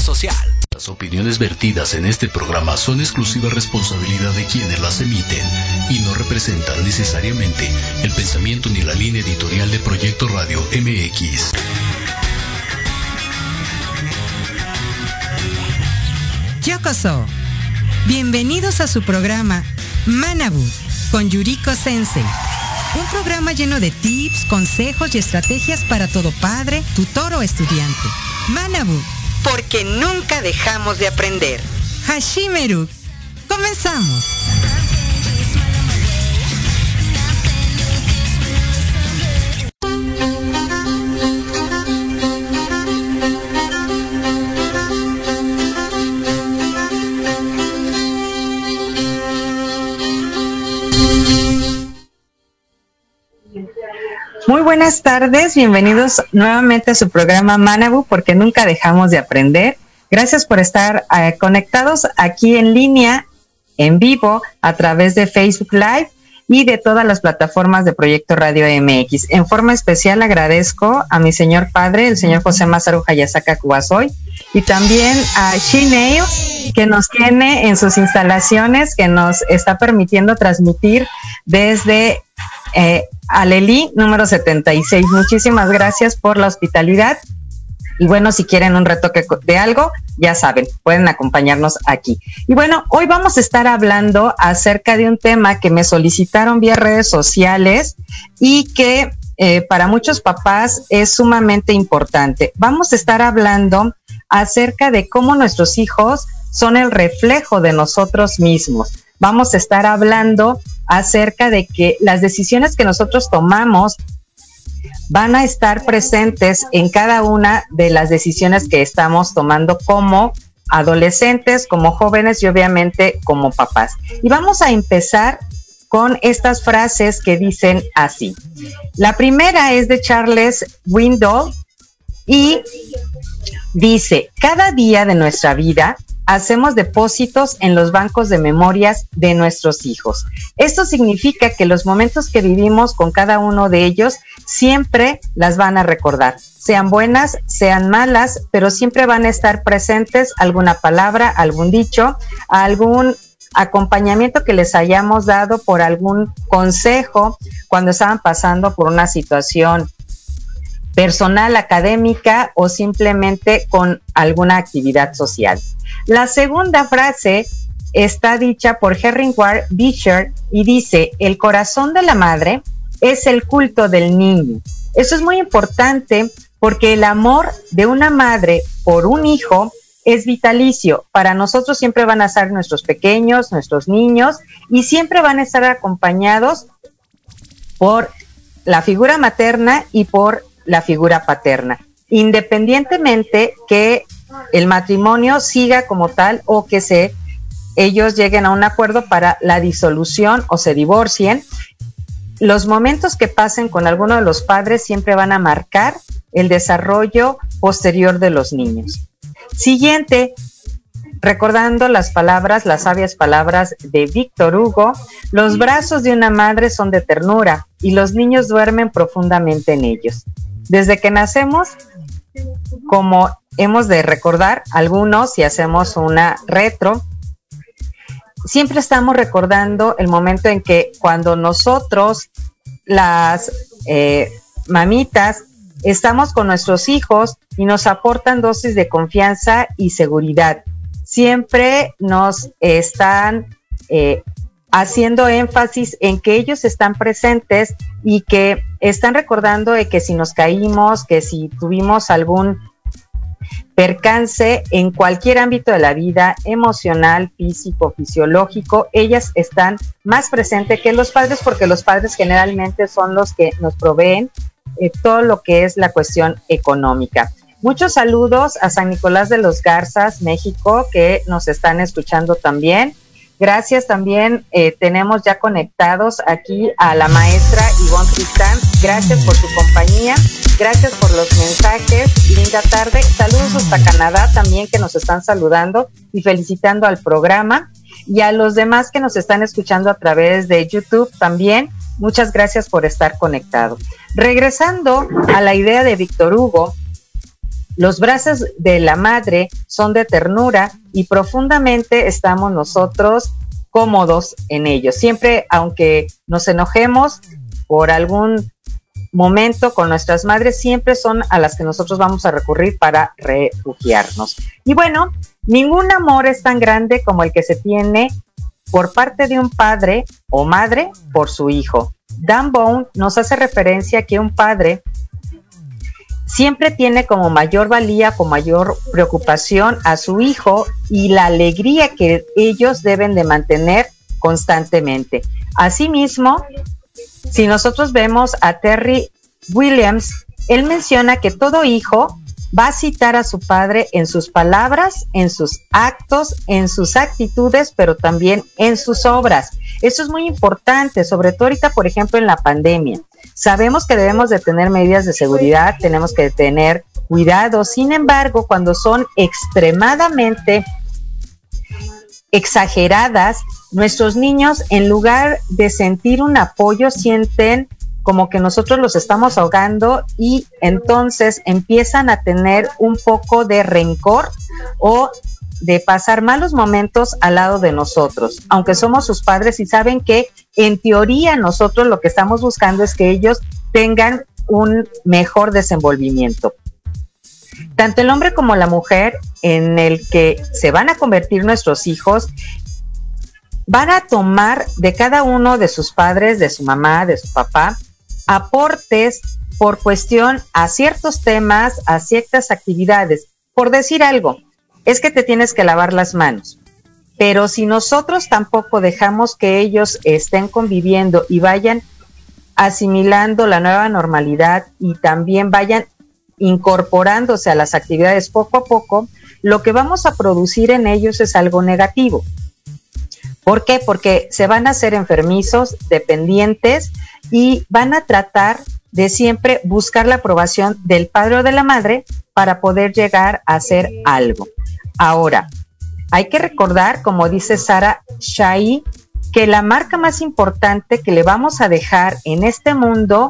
social. Las opiniones vertidas en este programa son exclusiva responsabilidad de quienes las emiten y no representan necesariamente el pensamiento ni la línea editorial de Proyecto Radio MX. Yokoso. Bienvenidos a su programa Manabu con Yuriko Sensei un programa lleno de tips, consejos y estrategias para todo padre, tutor o estudiante. Manabu, porque nunca dejamos de aprender. Hashimeru, comenzamos. Muy buenas tardes, bienvenidos nuevamente a su programa Manabu, porque nunca dejamos de aprender. Gracias por estar eh, conectados aquí en línea, en vivo, a través de Facebook Live y de todas las plataformas de Proyecto Radio MX. En forma especial agradezco a mi señor padre, el señor José Masaru Hayasaka Kubasoy, y también a Shineo, que nos tiene en sus instalaciones, que nos está permitiendo transmitir desde eh, Aleli, número 76. Muchísimas gracias por la hospitalidad. Y bueno, si quieren un retoque de algo, ya saben, pueden acompañarnos aquí. Y bueno, hoy vamos a estar hablando acerca de un tema que me solicitaron vía redes sociales y que eh, para muchos papás es sumamente importante. Vamos a estar hablando acerca de cómo nuestros hijos son el reflejo de nosotros mismos. Vamos a estar hablando acerca de que las decisiones que nosotros tomamos van a estar presentes en cada una de las decisiones que estamos tomando como adolescentes, como jóvenes y obviamente como papás. Y vamos a empezar con estas frases que dicen así. La primera es de Charles Windle y dice, cada día de nuestra vida hacemos depósitos en los bancos de memorias de nuestros hijos. Esto significa que los momentos que vivimos con cada uno de ellos siempre las van a recordar, sean buenas, sean malas, pero siempre van a estar presentes alguna palabra, algún dicho, algún acompañamiento que les hayamos dado por algún consejo cuando estaban pasando por una situación personal, académica o simplemente con alguna actividad social. La segunda frase está dicha por Ward Beecher y dice, el corazón de la madre es el culto del niño. Eso es muy importante porque el amor de una madre por un hijo es vitalicio. Para nosotros siempre van a ser nuestros pequeños, nuestros niños, y siempre van a estar acompañados por la figura materna y por la figura paterna, independientemente que el matrimonio siga como tal o que se ellos lleguen a un acuerdo para la disolución o se divorcien. Los momentos que pasen con alguno de los padres siempre van a marcar el desarrollo posterior de los niños. Siguiente, recordando las palabras, las sabias palabras de Víctor Hugo, los brazos de una madre son de ternura y los niños duermen profundamente en ellos. Desde que nacemos, como hemos de recordar algunos, si hacemos una retro, siempre estamos recordando el momento en que cuando nosotros, las eh, mamitas, estamos con nuestros hijos y nos aportan dosis de confianza y seguridad. Siempre nos están eh, haciendo énfasis en que ellos están presentes y que están recordando de que si nos caímos, que si tuvimos algún percance en cualquier ámbito de la vida, emocional, físico, fisiológico, ellas están más presentes que los padres porque los padres generalmente son los que nos proveen eh, todo lo que es la cuestión económica. Muchos saludos a San Nicolás de los Garzas, México, que nos están escuchando también. Gracias también, eh, tenemos ya conectados aquí a la maestra Ivonne Tristán. Gracias por su compañía, gracias por los mensajes. Linda tarde. Saludos hasta Canadá también que nos están saludando y felicitando al programa. Y a los demás que nos están escuchando a través de YouTube también, muchas gracias por estar conectado. Regresando a la idea de Víctor Hugo, Los brazos de la madre son de ternura y profundamente estamos nosotros cómodos en ellos. Siempre, aunque nos enojemos por algún momento con nuestras madres, siempre son a las que nosotros vamos a recurrir para refugiarnos. Y bueno, ningún amor es tan grande como el que se tiene por parte de un padre o madre por su hijo. Dan Bone nos hace referencia que un padre siempre tiene como mayor valía, con mayor preocupación a su hijo y la alegría que ellos deben de mantener constantemente. Asimismo, si nosotros vemos a Terry Williams, él menciona que todo hijo va a citar a su padre en sus palabras, en sus actos, en sus actitudes, pero también en sus obras. Eso es muy importante, sobre todo ahorita, por ejemplo, en la pandemia. Sabemos que debemos de tener medidas de seguridad, tenemos que tener cuidado. Sin embargo, cuando son extremadamente exageradas, nuestros niños, en lugar de sentir un apoyo, sienten como que nosotros los estamos ahogando y entonces empiezan a tener un poco de rencor o de pasar malos momentos al lado de nosotros, aunque somos sus padres y saben que en teoría nosotros lo que estamos buscando es que ellos tengan un mejor desenvolvimiento. Tanto el hombre como la mujer en el que se van a convertir nuestros hijos van a tomar de cada uno de sus padres, de su mamá, de su papá, aportes por cuestión a ciertos temas, a ciertas actividades. Por decir algo, es que te tienes que lavar las manos. Pero si nosotros tampoco dejamos que ellos estén conviviendo y vayan asimilando la nueva normalidad y también vayan incorporándose a las actividades poco a poco, lo que vamos a producir en ellos es algo negativo. ¿Por qué? Porque se van a hacer enfermizos, dependientes y van a tratar de siempre buscar la aprobación del padre o de la madre para poder llegar a hacer algo. Ahora, hay que recordar, como dice Sara Shai, que la marca más importante que le vamos a dejar en este mundo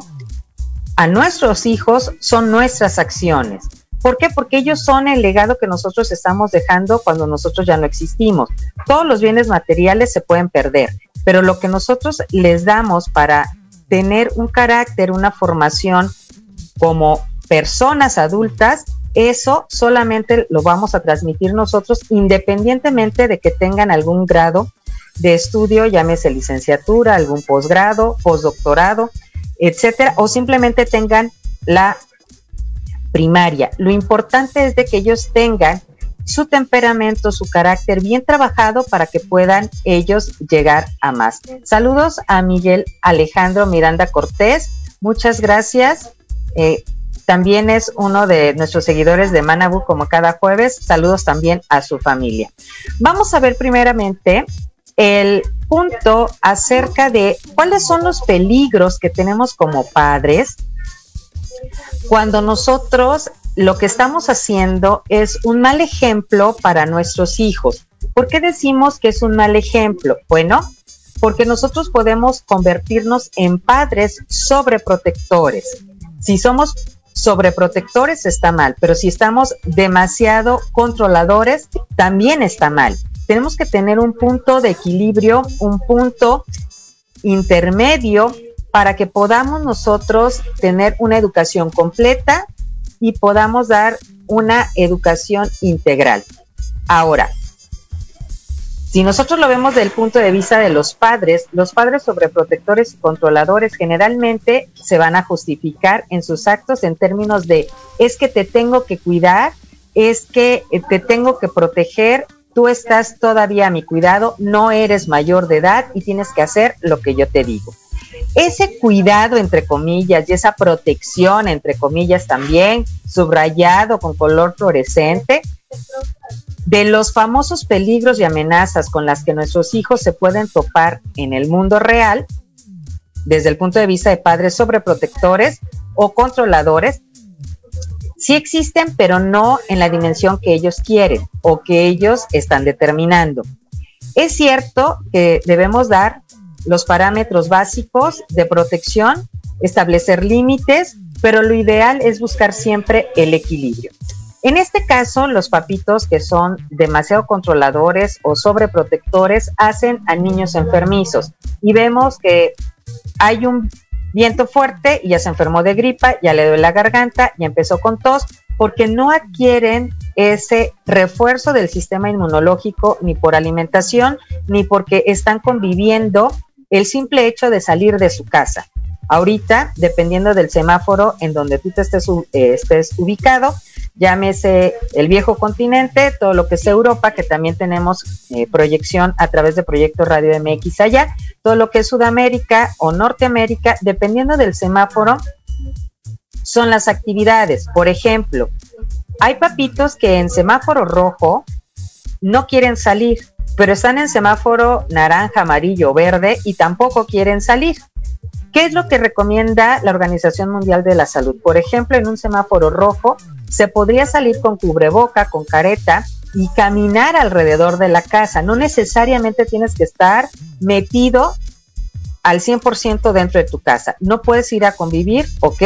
a nuestros hijos son nuestras acciones. ¿Por qué? Porque ellos son el legado que nosotros estamos dejando cuando nosotros ya no existimos. Todos los bienes materiales se pueden perder, pero lo que nosotros les damos para tener un carácter, una formación como personas adultas, eso solamente lo vamos a transmitir nosotros independientemente de que tengan algún grado de estudio, llámese licenciatura, algún posgrado, postdoctorado, etcétera, o simplemente tengan la primaria. Lo importante es de que ellos tengan su temperamento, su carácter bien trabajado para que puedan ellos llegar a más. Saludos a Miguel Alejandro Miranda Cortés. Muchas gracias. Eh, también es uno de nuestros seguidores de Manabu como cada jueves. Saludos también a su familia. Vamos a ver primeramente el punto acerca de cuáles son los peligros que tenemos como padres cuando nosotros lo que estamos haciendo es un mal ejemplo para nuestros hijos. ¿Por qué decimos que es un mal ejemplo? Bueno, porque nosotros podemos convertirnos en padres sobreprotectores. Si somos sobreprotectores está mal, pero si estamos demasiado controladores también está mal. Tenemos que tener un punto de equilibrio, un punto intermedio para que podamos nosotros tener una educación completa y podamos dar una educación integral. Ahora, si nosotros lo vemos desde el punto de vista de los padres, los padres sobreprotectores y controladores generalmente se van a justificar en sus actos en términos de es que te tengo que cuidar, es que eh, te tengo que proteger, tú estás todavía a mi cuidado, no eres mayor de edad y tienes que hacer lo que yo te digo ese cuidado, entre comillas, y esa protección, entre comillas, también, subrayado con color fluorescente, de los famosos peligros y amenazas con las que nuestros hijos se pueden topar en el mundo real, desde el punto de vista de padres sobreprotectores o controladores, sí existen, pero no en la dimensión que ellos quieren o que ellos están determinando. Es cierto que debemos dar los parámetros básicos de protección, establecer límites, pero lo ideal es buscar siempre el equilibrio. En este caso, los papitos que son demasiado controladores o sobreprotectores hacen a niños enfermizos y vemos que hay un viento fuerte y ya se enfermó de gripa, ya le duele la garganta, y empezó con tos, porque no adquieren ese refuerzo del sistema inmunológico ni por alimentación, ni porque están conviviendo el simple hecho de salir de su casa. Ahorita, dependiendo del semáforo en donde tú te estés, eh, estés ubicado, llámese el viejo continente, todo lo que es Europa, que también tenemos eh, proyección a través de Proyecto Radio MX allá, todo lo que es Sudamérica o Norteamérica, dependiendo del semáforo, son las actividades. Por ejemplo, hay papitos que en semáforo rojo no quieren salir, pero están en semáforo naranja, amarillo, verde y tampoco quieren salir. ¿Qué es lo que recomienda la Organización Mundial de la Salud? Por ejemplo, en un semáforo rojo se podría salir con cubreboca, con careta y caminar alrededor de la casa. No necesariamente tienes que estar metido al 100% dentro de tu casa. No puedes ir a convivir, ¿ok?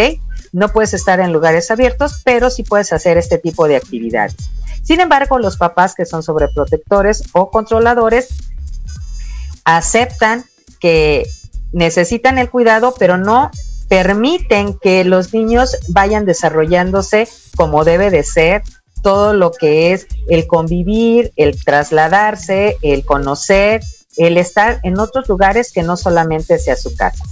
No puedes estar en lugares abiertos, pero sí puedes hacer este tipo de actividades. Sin embargo, los papás que son sobreprotectores o controladores aceptan que necesitan el cuidado, pero no permiten que los niños vayan desarrollándose como debe de ser todo lo que es el convivir, el trasladarse, el conocer, el estar en otros lugares que no solamente sea su casa.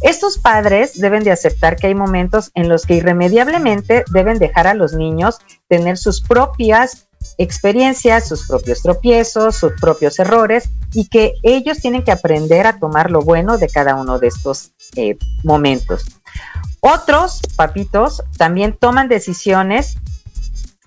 Estos padres deben de aceptar que hay momentos en los que irremediablemente deben dejar a los niños tener sus propias experiencias, sus propios tropiezos, sus propios errores y que ellos tienen que aprender a tomar lo bueno de cada uno de estos eh, momentos. Otros papitos también toman decisiones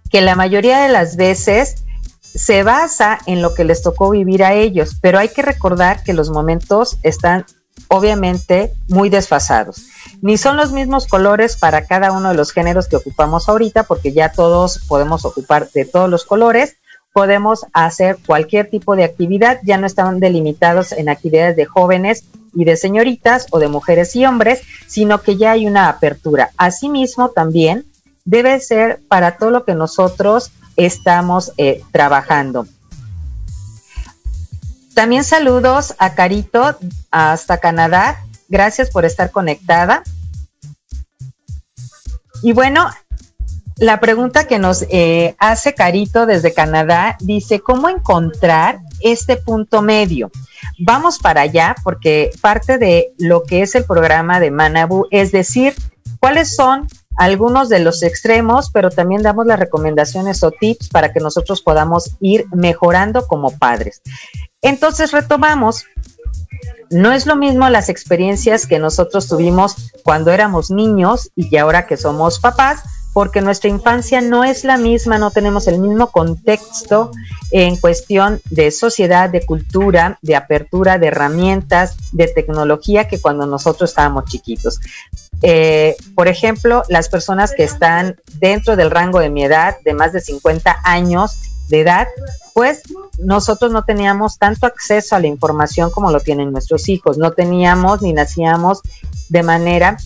que la mayoría de las veces se basa en lo que les tocó vivir a ellos, pero hay que recordar que los momentos están obviamente muy desfasados. Ni son los mismos colores para cada uno de los géneros que ocupamos ahorita, porque ya todos podemos ocupar de todos los colores, podemos hacer cualquier tipo de actividad, ya no están delimitados en actividades de jóvenes y de señoritas o de mujeres y hombres, sino que ya hay una apertura. Asimismo, también debe ser para todo lo que nosotros estamos eh, trabajando. También saludos a Carito hasta Canadá. Gracias por estar conectada. Y bueno, la pregunta que nos eh, hace Carito desde Canadá dice, ¿cómo encontrar este punto medio? Vamos para allá porque parte de lo que es el programa de Manabu es decir, cuáles son algunos de los extremos, pero también damos las recomendaciones o tips para que nosotros podamos ir mejorando como padres. Entonces retomamos, no es lo mismo las experiencias que nosotros tuvimos cuando éramos niños y ahora que somos papás, porque nuestra infancia no es la misma, no tenemos el mismo contexto en cuestión de sociedad, de cultura, de apertura, de herramientas, de tecnología que cuando nosotros estábamos chiquitos. Eh, por ejemplo, las personas que están dentro del rango de mi edad, de más de 50 años de edad, pues nosotros no teníamos tanto acceso a la información como lo tienen nuestros hijos. No teníamos ni nacíamos de manera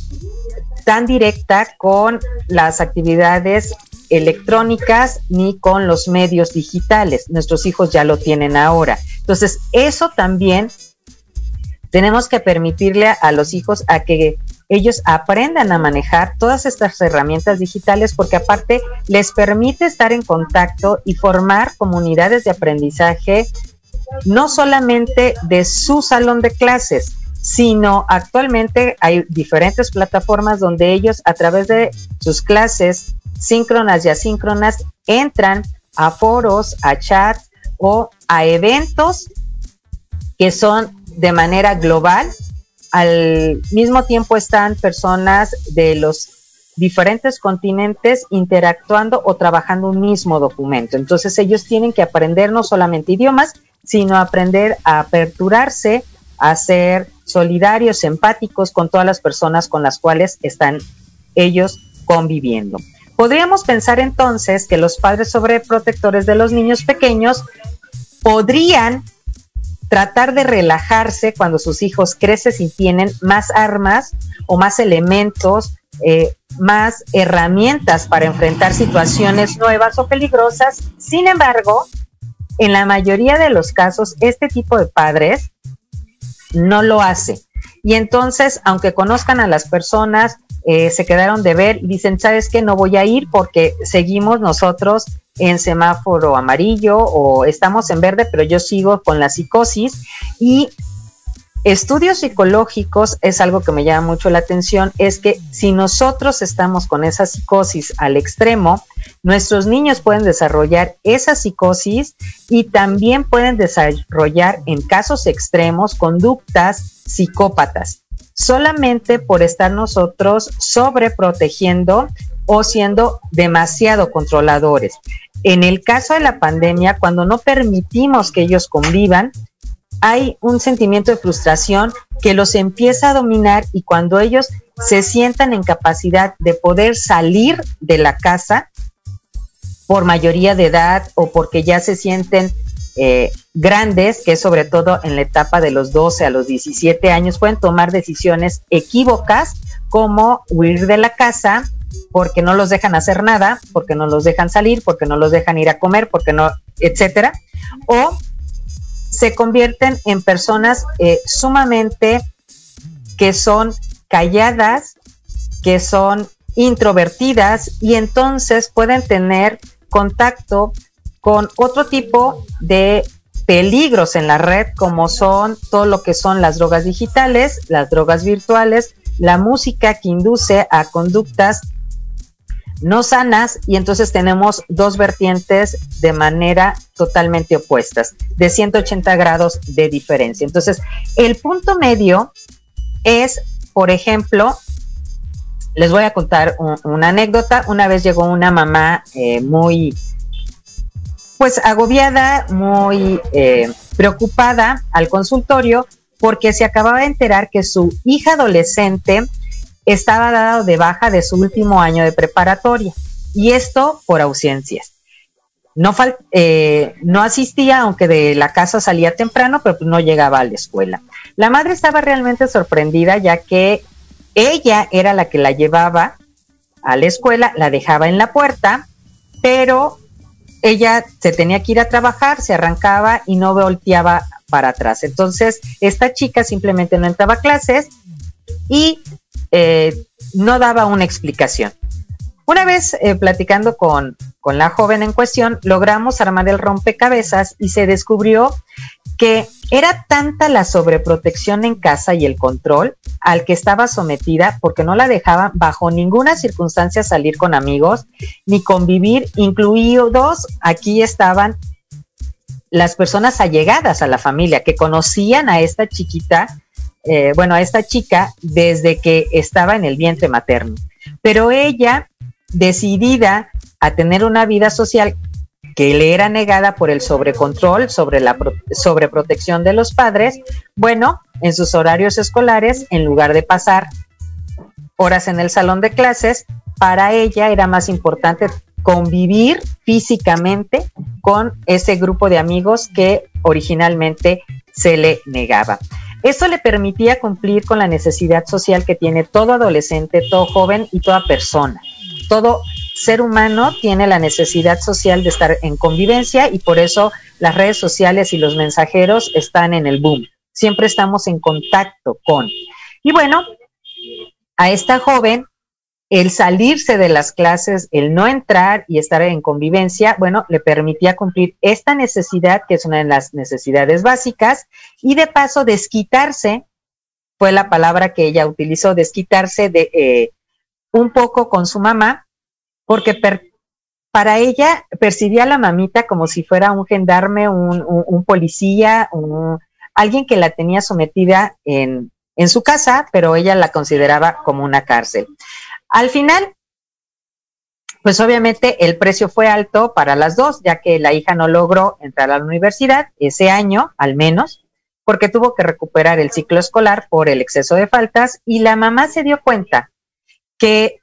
tan directa con las actividades electrónicas ni con los medios digitales. Nuestros hijos ya lo tienen ahora. Entonces, eso también tenemos que permitirle a los hijos a que ellos aprendan a manejar todas estas herramientas digitales porque aparte les permite estar en contacto y formar comunidades de aprendizaje no solamente de su salón de clases, sino actualmente hay diferentes plataformas donde ellos a través de sus clases síncronas y asíncronas entran a foros, a chats o a eventos que son de manera global. Al mismo tiempo están personas de los diferentes continentes interactuando o trabajando un mismo documento. Entonces ellos tienen que aprender no solamente idiomas, sino aprender a aperturarse, a ser solidarios, empáticos con todas las personas con las cuales están ellos conviviendo. Podríamos pensar entonces que los padres sobreprotectores de los niños pequeños podrían tratar de relajarse cuando sus hijos crecen y tienen más armas o más elementos, eh, más herramientas para enfrentar situaciones nuevas o peligrosas. Sin embargo, en la mayoría de los casos, este tipo de padres no lo hace. Y entonces, aunque conozcan a las personas, eh, se quedaron de ver y dicen, ¿sabes qué? No voy a ir porque seguimos nosotros en semáforo amarillo o estamos en verde, pero yo sigo con la psicosis y estudios psicológicos es algo que me llama mucho la atención, es que si nosotros estamos con esa psicosis al extremo, nuestros niños pueden desarrollar esa psicosis y también pueden desarrollar en casos extremos conductas psicópatas, solamente por estar nosotros sobreprotegiendo o siendo demasiado controladores. En el caso de la pandemia, cuando no permitimos que ellos convivan, hay un sentimiento de frustración que los empieza a dominar y cuando ellos se sientan en capacidad de poder salir de la casa por mayoría de edad o porque ya se sienten eh, grandes, que sobre todo en la etapa de los 12 a los 17 años, pueden tomar decisiones equívocas como huir de la casa porque no los dejan hacer nada, porque no los dejan salir, porque no los dejan ir a comer, porque no, etcétera, o se convierten en personas eh, sumamente que son calladas, que son introvertidas y entonces pueden tener contacto con otro tipo de peligros en la red como son todo lo que son las drogas digitales, las drogas virtuales, la música que induce a conductas no sanas y entonces tenemos dos vertientes de manera totalmente opuestas, de 180 grados de diferencia. Entonces, el punto medio es, por ejemplo, les voy a contar una anécdota. Una vez llegó una mamá eh, muy, pues agobiada, muy eh, preocupada al consultorio porque se acababa de enterar que su hija adolescente estaba dado de baja de su último año de preparatoria y esto por ausencias. No, eh, no asistía, aunque de la casa salía temprano, pero no llegaba a la escuela. La madre estaba realmente sorprendida ya que ella era la que la llevaba a la escuela, la dejaba en la puerta, pero ella se tenía que ir a trabajar, se arrancaba y no volteaba para atrás. Entonces, esta chica simplemente no entraba a clases y eh, no daba una explicación. Una vez eh, platicando con, con la joven en cuestión, logramos armar el rompecabezas y se descubrió que era tanta la sobreprotección en casa y el control al que estaba sometida porque no la dejaban bajo ninguna circunstancia salir con amigos ni convivir, incluidos aquí estaban las personas allegadas a la familia que conocían a esta chiquita eh, bueno, a esta chica desde que estaba en el vientre materno. Pero ella, decidida a tener una vida social que le era negada por el sobrecontrol, sobre la sobreprotección de los padres, bueno, en sus horarios escolares, en lugar de pasar horas en el salón de clases, para ella era más importante convivir físicamente con ese grupo de amigos que originalmente se le negaba. Esto le permitía cumplir con la necesidad social que tiene todo adolescente, todo joven y toda persona. Todo ser humano tiene la necesidad social de estar en convivencia y por eso las redes sociales y los mensajeros están en el boom. Siempre estamos en contacto con. Y bueno, a esta joven el salirse de las clases, el no entrar y estar en convivencia, bueno, le permitía cumplir esta necesidad, que es una de las necesidades básicas, y de paso desquitarse, fue la palabra que ella utilizó, desquitarse de eh, un poco con su mamá, porque para ella percibía a la mamita como si fuera un gendarme, un, policía, alguien que la tenía sometida en su casa, pero ella la consideraba como una cárcel. Al final, pues obviamente el precio fue alto para las dos, ya que la hija no logró entrar a la universidad ese año, al menos, porque tuvo que recuperar el ciclo escolar por el exceso de faltas. Y la mamá se dio cuenta que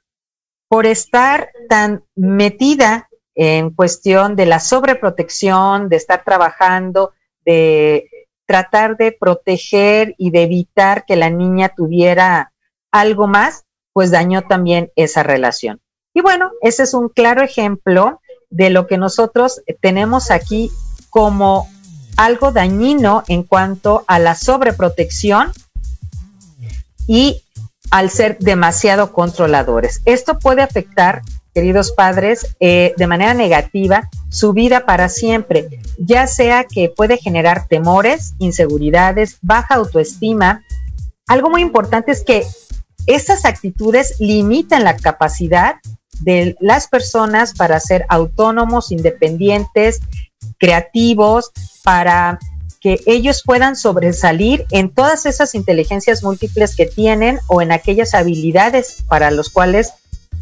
por estar tan metida en cuestión de la sobreprotección, de estar trabajando, de tratar de proteger y de evitar que la niña tuviera algo más, pues dañó también esa relación. Y bueno, ese es un claro ejemplo de lo que nosotros tenemos aquí como algo dañino en cuanto a la sobreprotección y al ser demasiado controladores. Esto puede afectar, queridos padres, eh, de manera negativa su vida para siempre, ya sea que puede generar temores, inseguridades, baja autoestima. Algo muy importante es que estas actitudes limitan la capacidad de las personas para ser autónomos, independientes, creativos, para que ellos puedan sobresalir en todas esas inteligencias múltiples que tienen o en aquellas habilidades para los cuales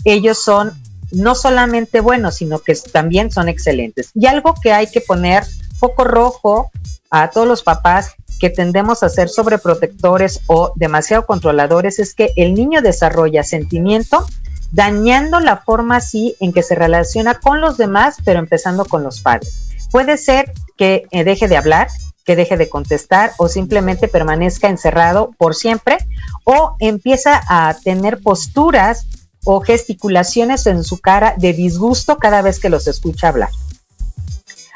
ellos son no solamente buenos, sino que también son excelentes. Y algo que hay que poner foco rojo a todos los papás que tendemos a ser sobreprotectores o demasiado controladores es que el niño desarrolla sentimiento dañando la forma así en que se relaciona con los demás, pero empezando con los padres. Puede ser que eh, deje de hablar, que deje de contestar o simplemente permanezca encerrado por siempre o empieza a tener posturas o gesticulaciones en su cara de disgusto cada vez que los escucha hablar.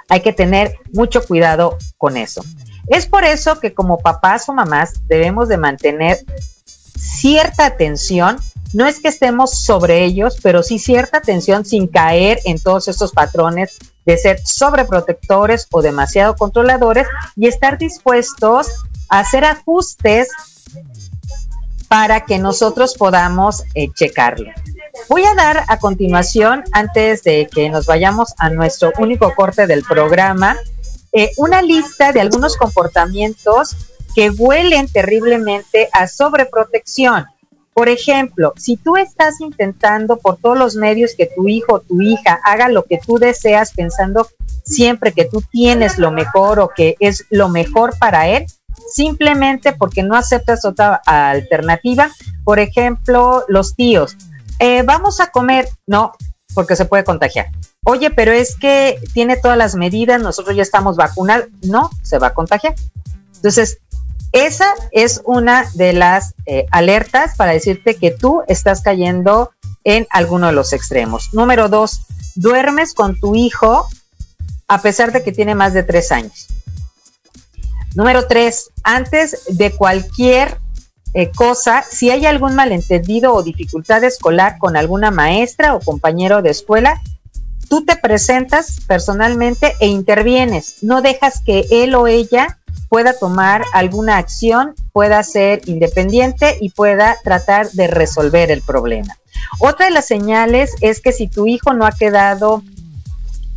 Hay que tener mucho cuidado con eso. Es por eso que como papás o mamás debemos de mantener cierta atención no es que estemos sobre ellos, pero sí cierta atención sin caer en todos estos patrones de ser sobreprotectores o demasiado controladores y estar dispuestos a hacer ajustes para que nosotros podamos eh, checarlo. Voy a dar a continuación, antes de que nos vayamos a nuestro único corte del programa, eh, una lista de algunos comportamientos que huelen terriblemente a sobreprotección. Por ejemplo, si tú estás intentando por todos los medios que tu hijo o tu hija haga lo que tú deseas pensando siempre que tú tienes lo mejor o que es lo mejor para él, simplemente porque no aceptas otra alternativa, por ejemplo, los tíos, eh, vamos a comer, no, porque se puede contagiar. Oye, pero es que tiene todas las medidas, nosotros ya estamos vacunados, no, se va a contagiar. Entonces, esa es una de las eh, alertas para decirte que tú estás cayendo en alguno de los extremos. Número dos, duermes con tu hijo a pesar de que tiene más de tres años. Número tres, antes de cualquier eh, cosa, si hay algún malentendido o dificultad escolar con alguna maestra o compañero de escuela, tú te presentas personalmente e intervienes. No dejas que él o ella pueda tomar alguna acción, pueda ser independiente y pueda tratar de resolver el problema. Otra de las señales es que si tu hijo no ha quedado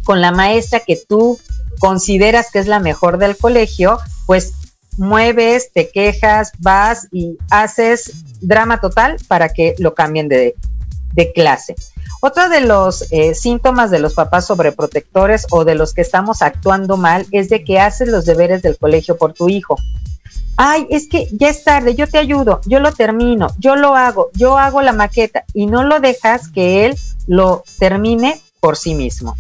con la maestra que tú consideras que es la mejor del colegio, pues mueves, te quejas, vas y haces drama total para que lo cambien de, de clase. Otro de los eh, síntomas de los papás sobreprotectores o de los que estamos actuando mal es de que haces los deberes del colegio por tu hijo. Ay, es que ya es tarde, yo te ayudo, yo lo termino, yo lo hago, yo hago la maqueta y no lo dejas que él lo termine por sí mismo.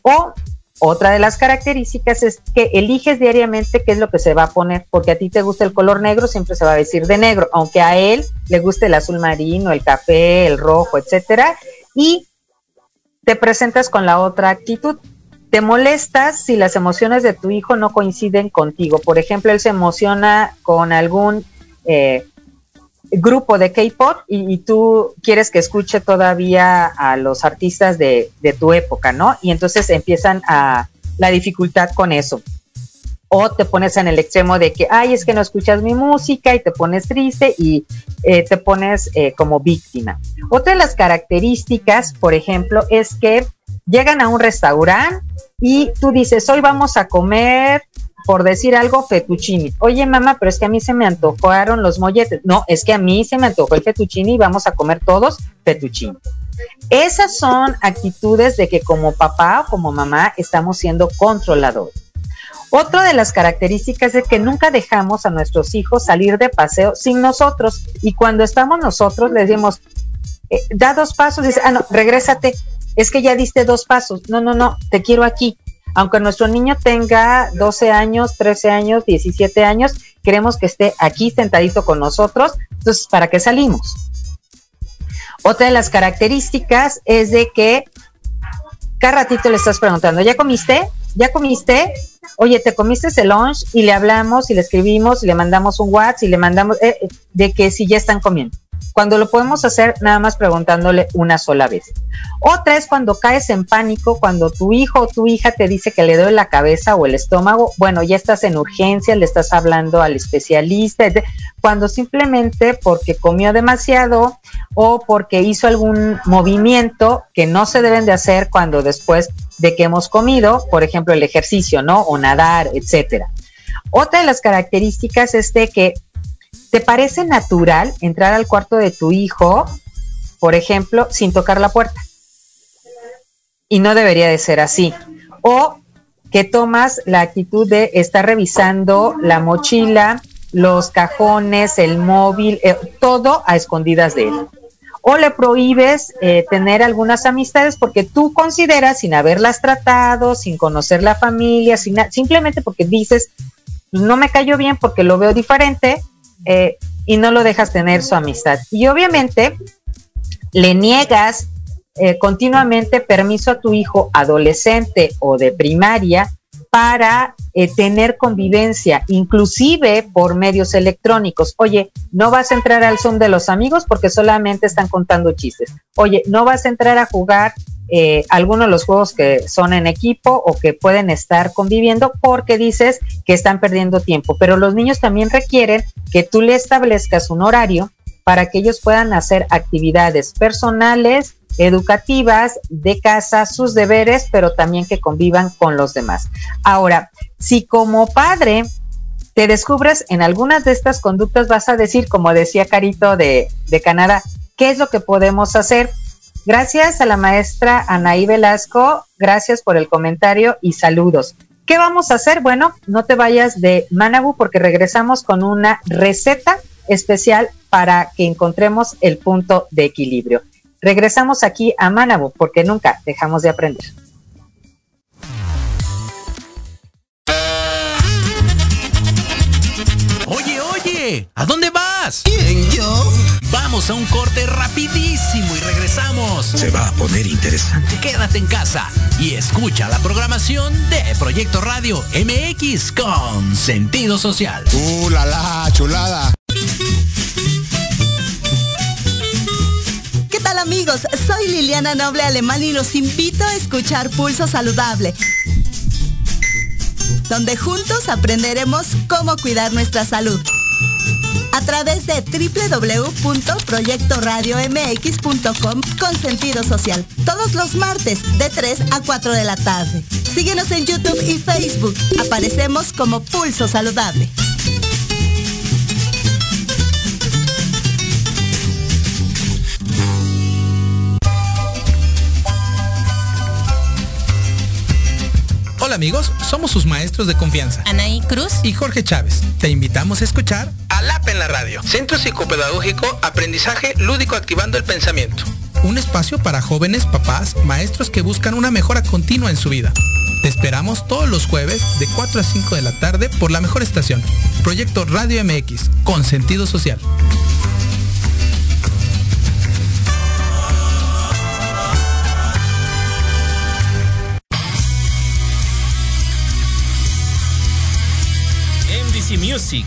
O otra de las características es que eliges diariamente qué es lo que se va a poner, porque a ti te gusta el color negro, siempre se va a decir de negro, aunque a él le guste el azul marino, el café, el rojo, etcétera, y te presentas con la otra actitud. Te molestas si las emociones de tu hijo no coinciden contigo. Por ejemplo, él se emociona con algún eh, grupo de K-pop y, tú quieres que escuche todavía a los artistas de, de tu época, ¿no? Y entonces empiezan a la dificultad con eso o te pones en el extremo de que, ay, es que no escuchas mi música y te pones triste y eh, te pones eh, como víctima. Otra de las características, por ejemplo, es que llegan a un restaurante y tú dices, hoy vamos a comer, por decir algo, fettuccini. Oye, mamá, pero es que a mí se me antojaron los molletes. No, es que a mí se me antojó el fettuccini y vamos a comer todos fettuccini. Esas son actitudes de que como papá o como mamá estamos siendo controladores. Otra de las características es que nunca dejamos a nuestros hijos salir de paseo sin nosotros y cuando estamos nosotros les decimos, eh, da dos pasos, dice, ah, no, regrésate, es que ya diste dos pasos, no, no, no, te quiero aquí. Aunque nuestro niño tenga 12 años, 13 años, 17 años, queremos que esté aquí sentadito con nosotros. Entonces, ¿para qué salimos? Otra de las características es de que cada ratito le estás preguntando, ¿ya comiste? ¿Ya comiste? Oye, ¿te comiste ese lunch? Y le hablamos y le escribimos y le mandamos un WhatsApp y le mandamos eh, de que si ya están comiendo cuando lo podemos hacer nada más preguntándole una sola vez. Otra es cuando caes en pánico, cuando tu hijo o tu hija te dice que le duele la cabeza o el estómago, bueno, ya estás en urgencia, le estás hablando al especialista, cuando simplemente porque comió demasiado o porque hizo algún movimiento que no se deben de hacer cuando después de que hemos comido, por ejemplo, el ejercicio, ¿no? O nadar, etcétera. Otra de las características es de que ¿Te parece natural entrar al cuarto de tu hijo, por ejemplo, sin tocar la puerta? Y no debería de ser así. O que tomas la actitud de estar revisando la mochila, los cajones, el móvil, eh, todo a escondidas de él. O le prohíbes eh, tener algunas amistades porque tú consideras, sin haberlas tratado, sin conocer la familia, simplemente porque dices, pues, no me cayó bien porque lo veo diferente, eh, y no lo dejas tener su amistad. Y obviamente le niegas eh, continuamente permiso a tu hijo adolescente o de primaria para eh, tener convivencia, inclusive por medios electrónicos. Oye, no vas a entrar al Zoom de los amigos porque solamente están contando chistes. Oye, no vas a entrar a jugar eh, algunos de los juegos que son en equipo o que pueden estar conviviendo porque dices que están perdiendo tiempo. Pero los niños también requieren que tú le establezcas un horario para que ellos puedan hacer actividades personales, educativas, de casa, sus deberes, pero también que convivan con los demás. Ahora, si como padre te descubres en algunas de estas conductas, vas a decir, como decía Carito de, de Canadá, ¿qué es lo que podemos hacer? Gracias a la maestra Anaí Velasco, gracias por el comentario y saludos. ¿Qué vamos a hacer? Bueno, no te vayas de Manabu porque regresamos con una receta especial para que encontremos el punto de equilibrio. Regresamos aquí a Manabu porque nunca dejamos de aprender. Oye, oye, ¿a dónde vas? ¿Quién, yo? Vamos a un corte rapidísimo y regresamos. Se va a poner interesante. Quédate en casa y escucha la programación de Proyecto Radio MX con sentido social. ¡Uh, la, la chulada! ¿Qué tal amigos? Soy Liliana Noble Alemán y los invito a escuchar Pulso Saludable donde juntos aprenderemos cómo cuidar nuestra salud a través de www.proyectoradiomx.com con sentido social. Todos los martes de 3 a 4 de la tarde. Síguenos en YouTube y Facebook. Aparecemos como Pulso Saludable. Hola amigos, somos sus maestros de confianza. Anaí Cruz y Jorge Chávez. Te invitamos a escuchar ALAP en la radio. Centro Psicopedagógico Aprendizaje Lúdico Activando el Pensamiento. Un espacio para jóvenes, papás, maestros que buscan una mejora continua en su vida. Te esperamos todos los jueves de 4 a 5 de la tarde por la mejor estación. Proyecto Radio MX, con sentido social. Music,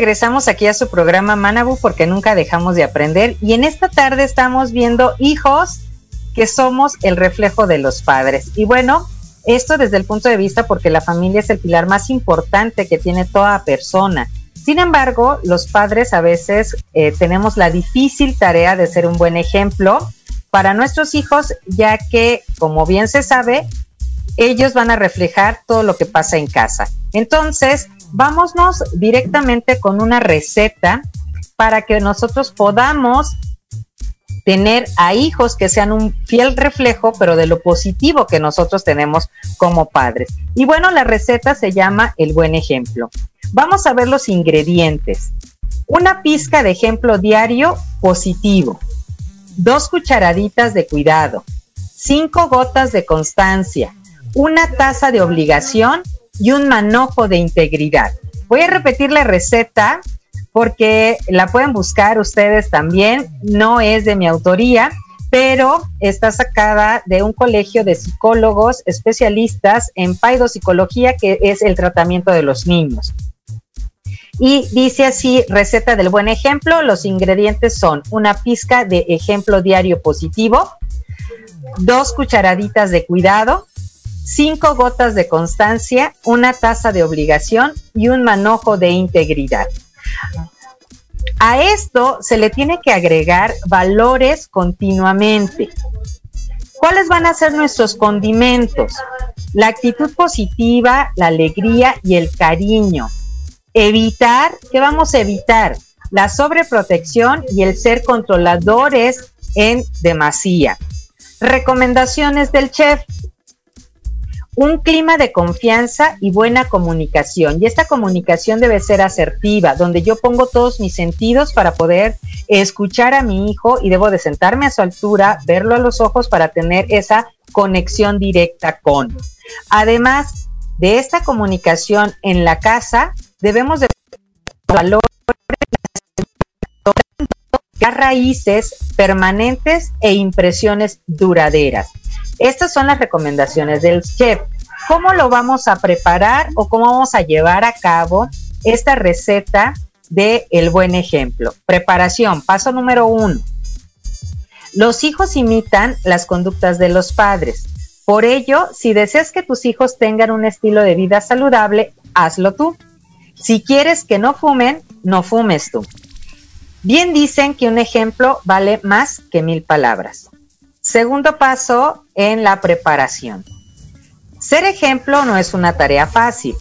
Regresamos aquí a su programa Manabu porque nunca dejamos de aprender y en esta tarde estamos viendo hijos que somos el reflejo de los padres. Y bueno, esto desde el punto de vista porque la familia es el pilar más importante que tiene toda persona. Sin embargo, los padres a veces eh, tenemos la difícil tarea de ser un buen ejemplo para nuestros hijos, ya que, como bien se sabe, ellos van a reflejar todo lo que pasa en casa. Entonces, vámonos directamente con una receta para que nosotros podamos tener a hijos que sean un fiel reflejo, pero de lo positivo que nosotros tenemos como padres. Y bueno, la receta se llama el buen ejemplo. Vamos a ver los ingredientes. Una pizca de ejemplo diario positivo. Dos cucharaditas de cuidado. Cinco gotas de constancia. Una taza de obligación y un manojo de integridad. Voy a repetir la receta porque la pueden buscar ustedes también, no es de mi autoría, pero está sacada de un colegio de psicólogos especialistas en paidopsicología, que es el tratamiento de los niños. Y dice así, receta del buen ejemplo, los ingredientes son una pizca de ejemplo diario positivo, dos cucharaditas de cuidado, cinco gotas de constancia, una taza de obligación y un manojo de integridad. A esto se le tiene que agregar valores continuamente. ¿Cuáles van a ser nuestros condimentos? La actitud positiva, la alegría y el cariño. Evitar, ¿qué vamos a evitar? La sobreprotección y el ser controladores en demasía. Recomendaciones del chef un clima de confianza y buena comunicación. Y esta comunicación debe ser asertiva, donde yo pongo todos mis sentidos para poder escuchar a mi hijo y debo de sentarme a su altura, verlo a los ojos para tener esa conexión directa con. Además de esta comunicación en la casa, debemos de valores raíces permanentes e impresiones duraderas. Estas son las recomendaciones del chef. ¿Cómo lo vamos a preparar o cómo vamos a llevar a cabo esta receta de el buen ejemplo? Preparación, paso número uno. Los hijos imitan las conductas de los padres. Por ello, si deseas que tus hijos tengan un estilo de vida saludable, hazlo tú. Si quieres que no fumen, no fumes tú. Bien dicen que un ejemplo vale más que mil palabras. Segundo paso en la preparación. Ser ejemplo no es una tarea fácil,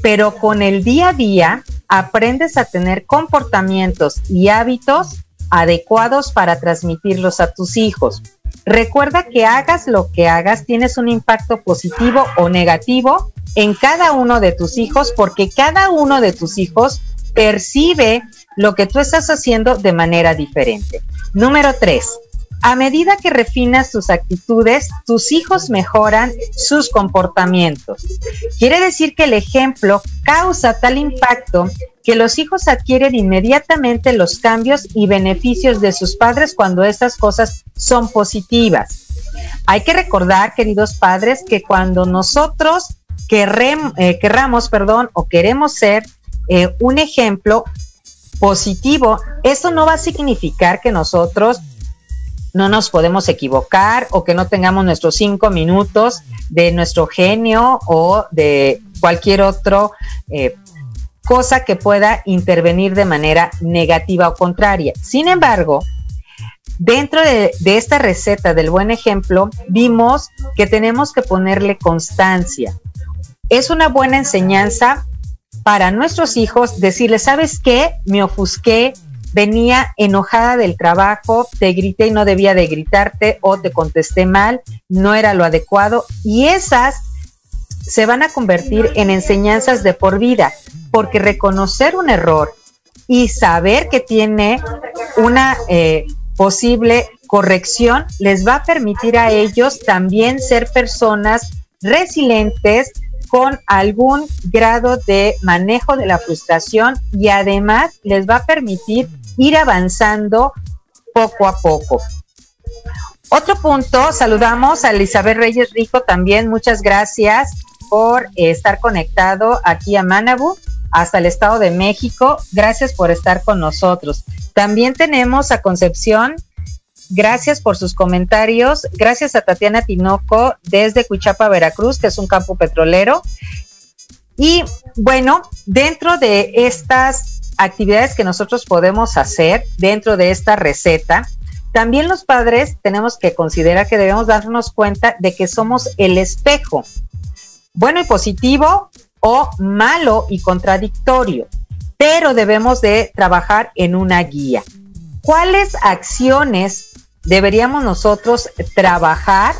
pero con el día a día aprendes a tener comportamientos y hábitos adecuados para transmitirlos a tus hijos. Recuerda que hagas lo que hagas, tienes un impacto positivo o negativo en cada uno de tus hijos porque cada uno de tus hijos percibe lo que tú estás haciendo de manera diferente. Número tres, a medida que refinas tus actitudes, tus hijos mejoran sus comportamientos. Quiere decir que el ejemplo causa tal impacto que los hijos adquieren inmediatamente los cambios y beneficios de sus padres cuando estas cosas son positivas. Hay que recordar, queridos padres, que cuando nosotros eh, querramos, perdón, o queremos ser eh, un ejemplo positivo, eso no va a significar que nosotros no nos podemos equivocar o que no tengamos nuestros cinco minutos de nuestro genio o de cualquier otra eh, cosa que pueda intervenir de manera negativa o contraria. Sin embargo, dentro de, de esta receta del buen ejemplo, vimos que tenemos que ponerle constancia. Es una buena enseñanza para nuestros hijos decirles, ¿sabes qué? Me ofusqué, venía enojada del trabajo, te grité y no debía de gritarte o te contesté mal, no era lo adecuado y esas se van a convertir en enseñanzas de por vida, porque reconocer un error y saber que tiene una eh, posible corrección les va a permitir a ellos también ser personas resilientes, con algún grado de manejo de la frustración y además les va a permitir ir avanzando poco a poco. Otro punto, saludamos a Elizabeth Reyes Rico también, muchas gracias por estar conectado aquí a Manabu, hasta el Estado de México. Gracias por estar con nosotros. También tenemos a Concepción. Gracias por sus comentarios. Gracias a Tatiana Tinoco desde Cuichapa, Veracruz, que es un campo petrolero. Y bueno, dentro de estas actividades que nosotros podemos hacer, dentro de esta receta, también los padres tenemos que considerar que debemos darnos cuenta de que somos el espejo, bueno y positivo o malo y contradictorio, pero debemos de trabajar en una guía. ¿Cuáles acciones deberíamos nosotros trabajar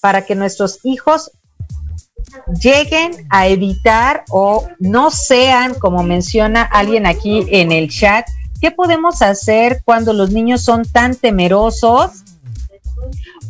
para que nuestros hijos lleguen a evitar o no sean, como menciona alguien aquí en el chat, ¿Qué podemos hacer cuando los niños son tan temerosos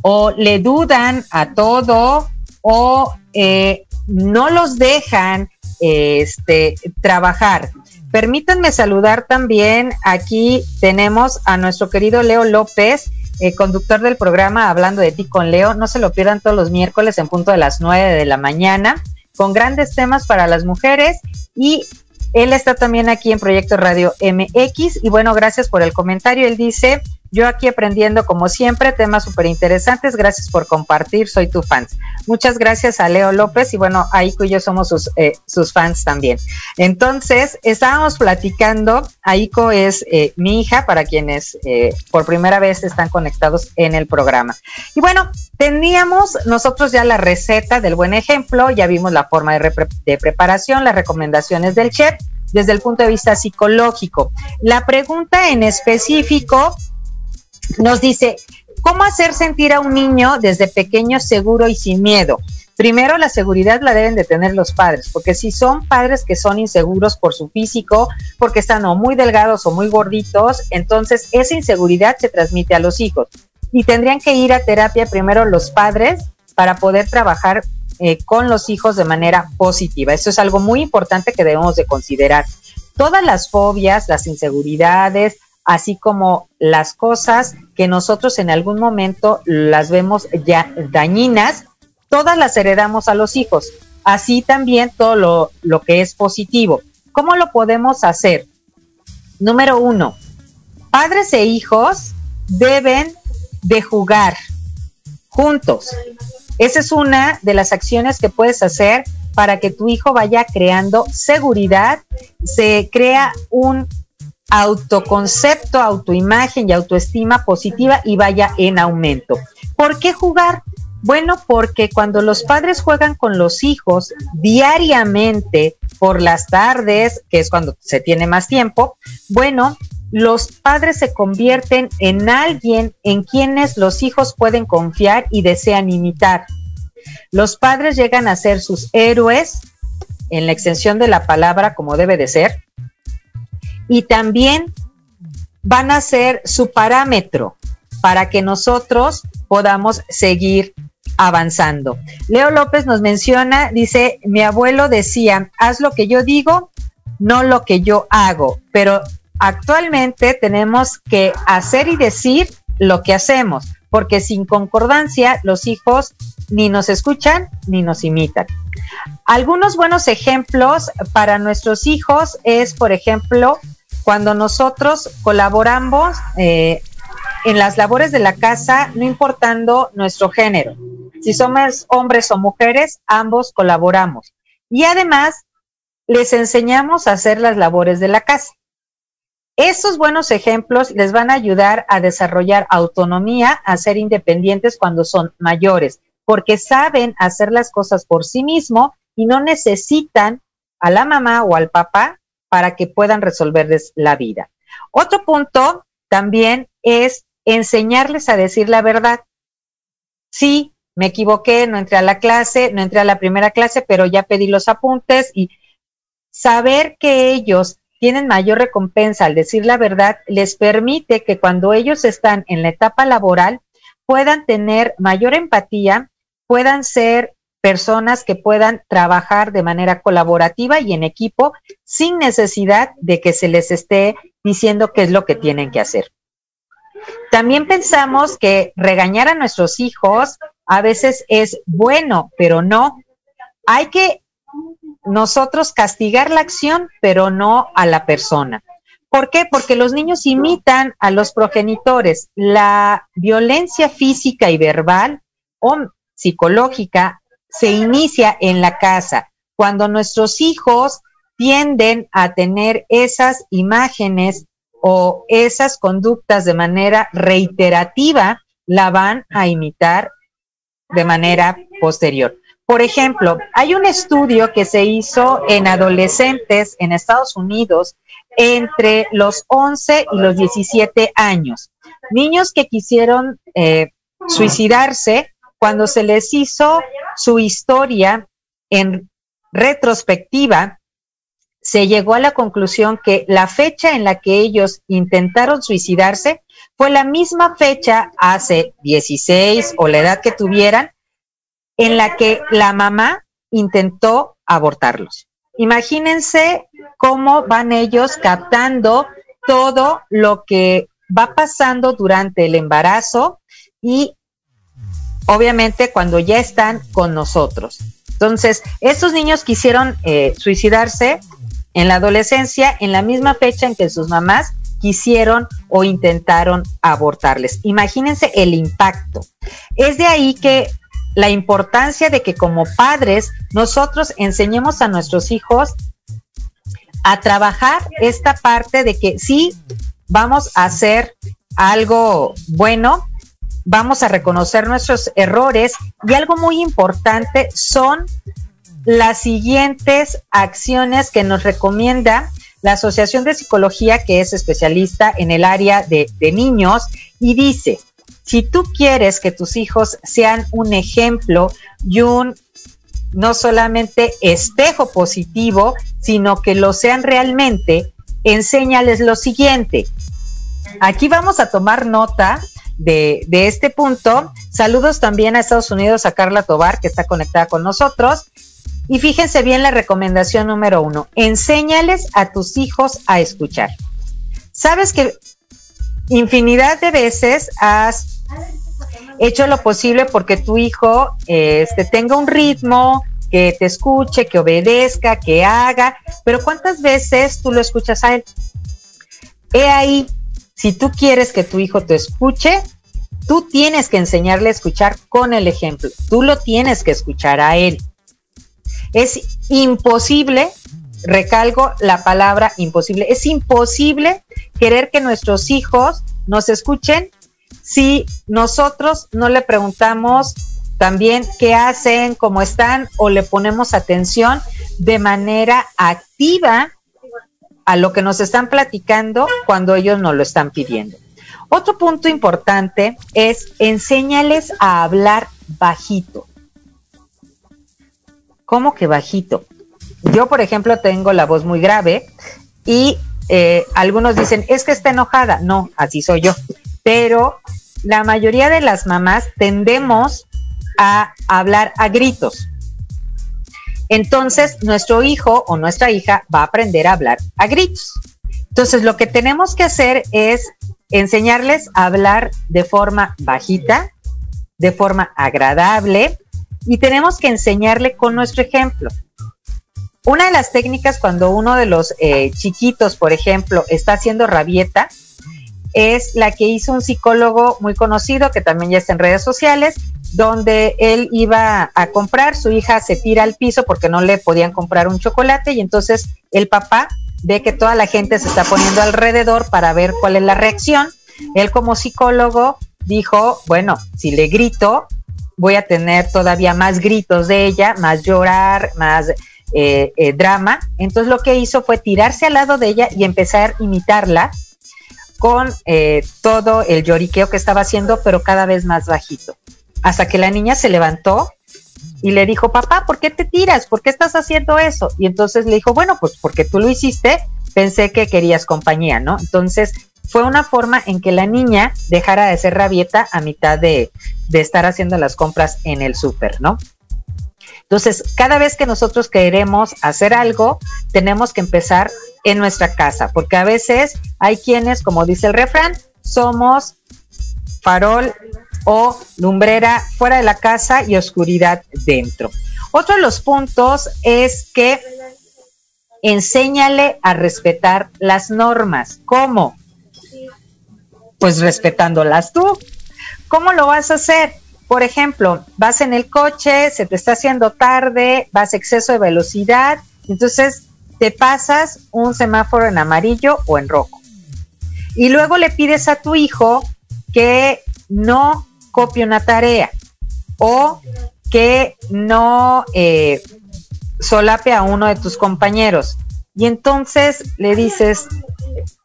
o le dudan a todo o eh, no los dejan este, trabajar? Permítanme saludar también, aquí tenemos a nuestro querido Leo López, eh, conductor del programa Hablando de ti con Leo. No se lo pierdan todos los miércoles en punto de las 9 de la mañana, con grandes temas para las mujeres y él está también aquí en Proyecto Radio MX y bueno, gracias por el comentario. Él dice, yo aquí aprendiendo como siempre, temas súper interesantes. Gracias por compartir, soy tu fans. Muchas gracias a Leo López y bueno, Aiko y yo somos sus, eh, sus fans también. Entonces, estábamos platicando, Aiko es eh, mi hija para quienes eh, por primera vez están conectados en el programa. Y bueno, teníamos nosotros ya la receta del buen ejemplo, ya vimos la forma de, de preparación, las recomendaciones del chef desde el punto de vista psicológico. La pregunta en específico nos dice, ¿cómo hacer sentir a un niño desde pequeño seguro y sin miedo? Primero, la seguridad la deben de tener los padres, porque si son padres que son inseguros por su físico, porque están o muy delgados o muy gorditos, entonces esa inseguridad se transmite a los hijos. Y tendrían que ir a terapia primero los padres para poder trabajar eh, con los hijos de manera positiva. Eso es algo muy importante que debemos de considerar. Todas las fobias, las inseguridades, así como las cosas que nosotros en algún momento las vemos ya dañinas, todas las heredamos a los hijos. Así también todo lo, que es positivo. ¿Cómo lo podemos hacer? Número uno, padres e hijos deben de jugar juntos. Esa es una de las acciones que puedes hacer para que tu hijo vaya creando seguridad, se crea un autoconcepto, autoimagen y autoestima positiva y vaya en aumento. ¿Por qué jugar? Bueno, porque cuando los padres juegan con los hijos diariamente por las tardes, que es cuando se tiene más tiempo, bueno, los padres se convierten en alguien en quienes los hijos pueden confiar y desean imitar. Los padres llegan a ser sus héroes en la extensión de la palabra como debe de ser y también van a ser su parámetro para que nosotros podamos seguir avanzando. Leo López nos menciona, dice, mi abuelo decía, haz lo que yo digo, no lo que yo hago, pero actualmente tenemos que hacer y decir lo que hacemos, porque sin concordancia los hijos ni nos escuchan ni nos imitan. Algunos buenos ejemplos para nuestros hijos es, por ejemplo, cuando nosotros colaboramos eh, en las labores de la casa, no importando nuestro género. Si somos hombres o mujeres, ambos colaboramos. Y además, les enseñamos a hacer las labores de la casa. Estos buenos ejemplos les van a ayudar a desarrollar autonomía, a ser independientes cuando son mayores, porque saben hacer las cosas por sí mismos y no necesitan a la mamá o al papá para que puedan resolverles la vida. Otro punto también es enseñarles a decir la verdad. Sí, me equivoqué, no entré a la clase, no entré a la primera clase, pero ya pedí los apuntes y saber que ellos tienen mayor recompensa al decir la verdad, les permite que cuando ellos están en la etapa laboral puedan tener mayor empatía, puedan ser personas que puedan trabajar de manera colaborativa y en equipo sin necesidad de que se les esté diciendo qué es lo que tienen que hacer. También pensamos que regañar a nuestros hijos a veces es bueno, pero no. Hay que nosotros castigar la acción, pero no a la persona. ¿Por qué? Porque los niños imitan a los progenitores. La violencia física y verbal o psicológica se inicia en la casa, cuando nuestros hijos tienden a tener esas imágenes o esas conductas de manera reiterativa, la van a imitar de manera posterior. Por ejemplo, hay un estudio que se hizo en adolescentes en Estados Unidos entre los 11 y los 17 años. Niños que quisieron eh, suicidarse cuando se les hizo su historia en retrospectiva, se llegó a la conclusión que la fecha en la que ellos intentaron suicidarse fue la misma fecha hace 16 o la edad que tuvieran en la que la mamá intentó abortarlos. Imagínense cómo van ellos captando todo lo que va pasando durante el embarazo y obviamente cuando ya están con nosotros. Entonces, estos niños quisieron eh, suicidarse en la adolescencia en la misma fecha en que sus mamás quisieron o intentaron abortarles. Imagínense el impacto. Es de ahí que la importancia de que como padres nosotros enseñemos a nuestros hijos a trabajar esta parte de que sí vamos a hacer algo bueno, vamos a reconocer nuestros errores y algo muy importante son las siguientes acciones que nos recomienda la Asociación de Psicología, que es especialista en el área de, niños, y dice, si tú quieres que tus hijos sean un ejemplo y un no solamente espejo positivo, sino que lo sean realmente, enséñales lo siguiente. Aquí vamos a tomar nota de, este punto. Saludos también a Estados Unidos, a Carla Tobar, que está conectada con nosotros. Y fíjense bien la recomendación número uno. Enséñales a tus hijos a escuchar. Sabes que infinidad de veces has hecho lo posible porque tu hijo este, tenga un ritmo, que te escuche, que obedezca, que haga, pero ¿cuántas veces tú lo escuchas a él? He ahí, si tú quieres que tu hijo te escuche, tú tienes que enseñarle a escuchar con el ejemplo, tú lo tienes que escuchar a él. Es imposible, recalco la palabra imposible, es imposible querer que nuestros hijos nos escuchen si nosotros no le preguntamos también qué hacen, cómo están o le ponemos atención de manera activa a lo que nos están platicando cuando ellos nos lo están pidiendo. Otro punto importante es enséñales a hablar bajito. ¿Cómo que bajito? Yo, por ejemplo, tengo la voz muy grave y eh, algunos dicen, es que está enojada. No, así soy yo. Pero la mayoría de las mamás tendemos a hablar a gritos. Entonces, nuestro hijo o nuestra hija va a aprender a hablar a gritos. Entonces, lo que tenemos que hacer es enseñarles a hablar de forma bajita, de forma agradable, y tenemos que enseñarle con nuestro ejemplo. Una de las técnicas cuando uno de los eh, chiquitos, por ejemplo, está haciendo rabieta, es la que hizo un psicólogo muy conocido que también ya está en redes sociales, donde él iba a comprar, su hija se tira al piso porque no le podían comprar un chocolate y entonces el papá ve que toda la gente se está poniendo alrededor para ver cuál es la reacción. Él como psicólogo dijo, bueno, si le grito, voy a tener todavía más gritos de ella, más llorar, más eh, eh, drama. Entonces lo que hizo fue tirarse al lado de ella y empezar a imitarla con eh, todo el lloriqueo que estaba haciendo, pero cada vez más bajito. Hasta que la niña se levantó y le dijo, papá, ¿por qué te tiras? ¿Por qué estás haciendo eso? Y entonces le dijo, bueno, pues porque tú lo hiciste, pensé que querías compañía, ¿no? Entonces fue una forma en que la niña dejara de ser rabieta a mitad de, de estar haciendo las compras en el súper, ¿no? Entonces, cada vez que nosotros queremos hacer algo, tenemos que empezar en nuestra casa, porque a veces hay quienes, como dice el refrán, somos farol o lumbrera fuera de la casa y oscuridad dentro. Otro de los puntos es que enséñale a respetar las normas. ¿Cómo? Pues respetándolas tú. ¿Cómo lo vas a hacer? Por ejemplo, vas en el coche, se te está haciendo tarde, vas a exceso de velocidad, entonces te pasas un semáforo en amarillo o en rojo. Y luego le pides a tu hijo que no copie una tarea o que no eh, solape a uno de tus compañeros. Y entonces le dices,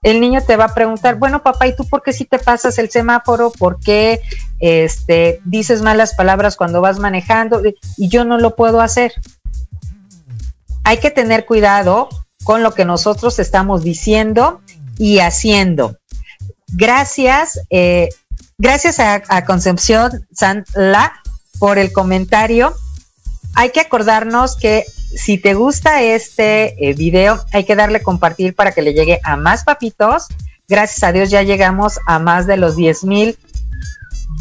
el niño te va a preguntar, bueno papá, ¿y tú por qué si te pasas el semáforo? ¿Por qué este, dices malas palabras cuando vas manejando? Y yo no lo puedo hacer. Hay que tener cuidado con lo que nosotros estamos diciendo y haciendo. Gracias, eh, gracias a, Concepción Sanla por el comentario. Hay que acordarnos que si te gusta este eh, video, hay que darle compartir para que le llegue a más papitos. Gracias a Dios ya llegamos a más de los 10 mil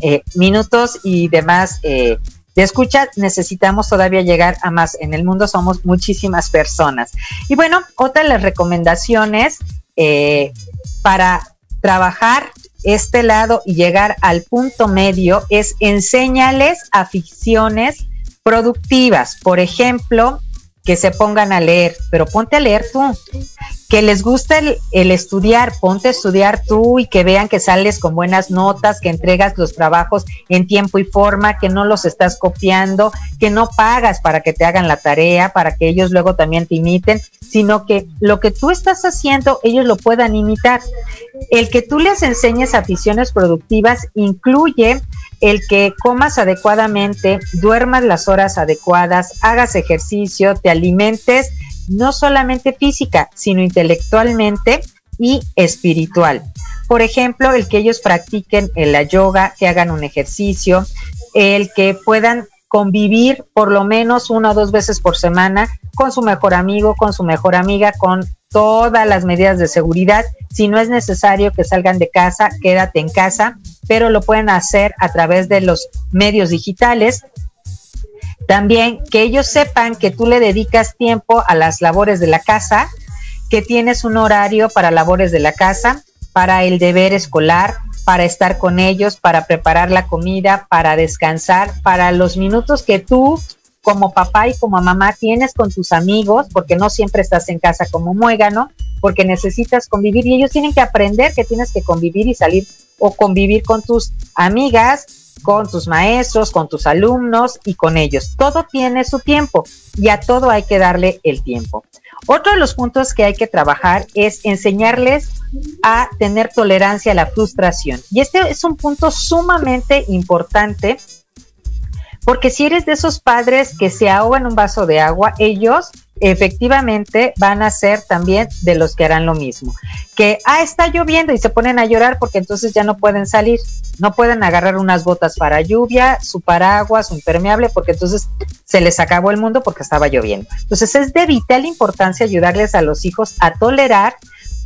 eh, minutos y demás eh, de escucha. Necesitamos todavía llegar a más. En el mundo somos muchísimas personas. Y bueno, otra de las recomendaciones para trabajar este lado y llegar al punto medio es enseñarles aficiones productivas. Por ejemplo, que se pongan a leer, pero ponte a leer tú. Que les gusta el, estudiar, ponte a estudiar tú y que vean que sales con buenas notas, que entregas los trabajos en tiempo y forma, que no los estás copiando, que no pagas para que te hagan la tarea, para que ellos luego también te imiten, sino que lo que tú estás haciendo, ellos lo puedan imitar. El que tú les enseñes aficiones productivas incluye el que comas adecuadamente, duermas las horas adecuadas, hagas ejercicio, te alimentes, no solamente física, sino intelectualmente y espiritual. Por ejemplo, el que ellos practiquen la yoga, que hagan un ejercicio, el que puedan convivir por lo menos una o dos veces por semana con su mejor amigo, con su mejor amiga, con todas las medidas de seguridad. Si no es necesario que salgan de casa, quédate en casa pero lo pueden hacer a través de los medios digitales. También que ellos sepan que tú le dedicas tiempo a las labores de la casa, que tienes un horario para labores de la casa, para el deber escolar, para estar con ellos, para preparar la comida, para descansar, para los minutos que tú como papá y como mamá tienes con tus amigos, porque no siempre estás en casa como muégano, porque necesitas convivir y ellos tienen que aprender que tienes que convivir y salir o convivir con tus amigas, con tus maestros, con tus alumnos y con ellos. Todo tiene su tiempo y a todo hay que darle el tiempo. Otro de los puntos que hay que trabajar es enseñarles a tener tolerancia a la frustración. Y este es un punto sumamente importante porque si eres de esos padres que se ahogan un vaso de agua, ellos efectivamente van a ser también de los que harán lo mismo. Que, ah, está lloviendo y se ponen a llorar porque entonces ya no pueden salir, no pueden agarrar unas botas para lluvia, su paraguas, su impermeable, porque entonces se les acabó el mundo porque estaba lloviendo. Entonces es de vital importancia ayudarles a los hijos a tolerar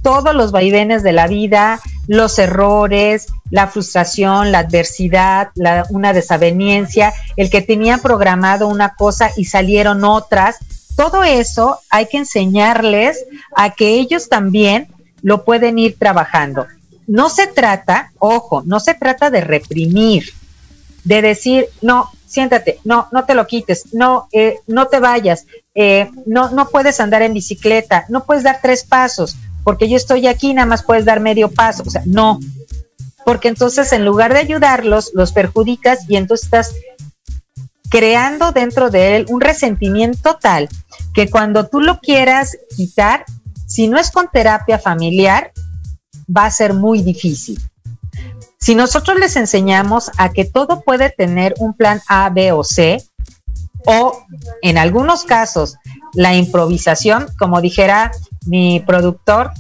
todos los vaivenes de la vida, los errores, la frustración, la adversidad, una desaveniencia, el que tenían programado una cosa y salieron otras, todo eso hay que enseñarles a que ellos también lo pueden ir trabajando. No se trata, ojo, no se trata de reprimir, de decir, no, siéntate, no, no te lo quites, no, eh, no te vayas, eh, no, no puedes andar en bicicleta, no puedes dar tres pasos, porque yo estoy aquí, nada más puedes dar medio paso, o sea, no, porque entonces en lugar de ayudarlos, los perjudicas y entonces estás creando dentro de él un resentimiento tal que cuando tú lo quieras quitar, si no es con terapia familiar, va a ser muy difícil. Si nosotros les enseñamos a que todo puede tener un plan A, B o C, o en algunos casos la improvisación, como dijera mi productor,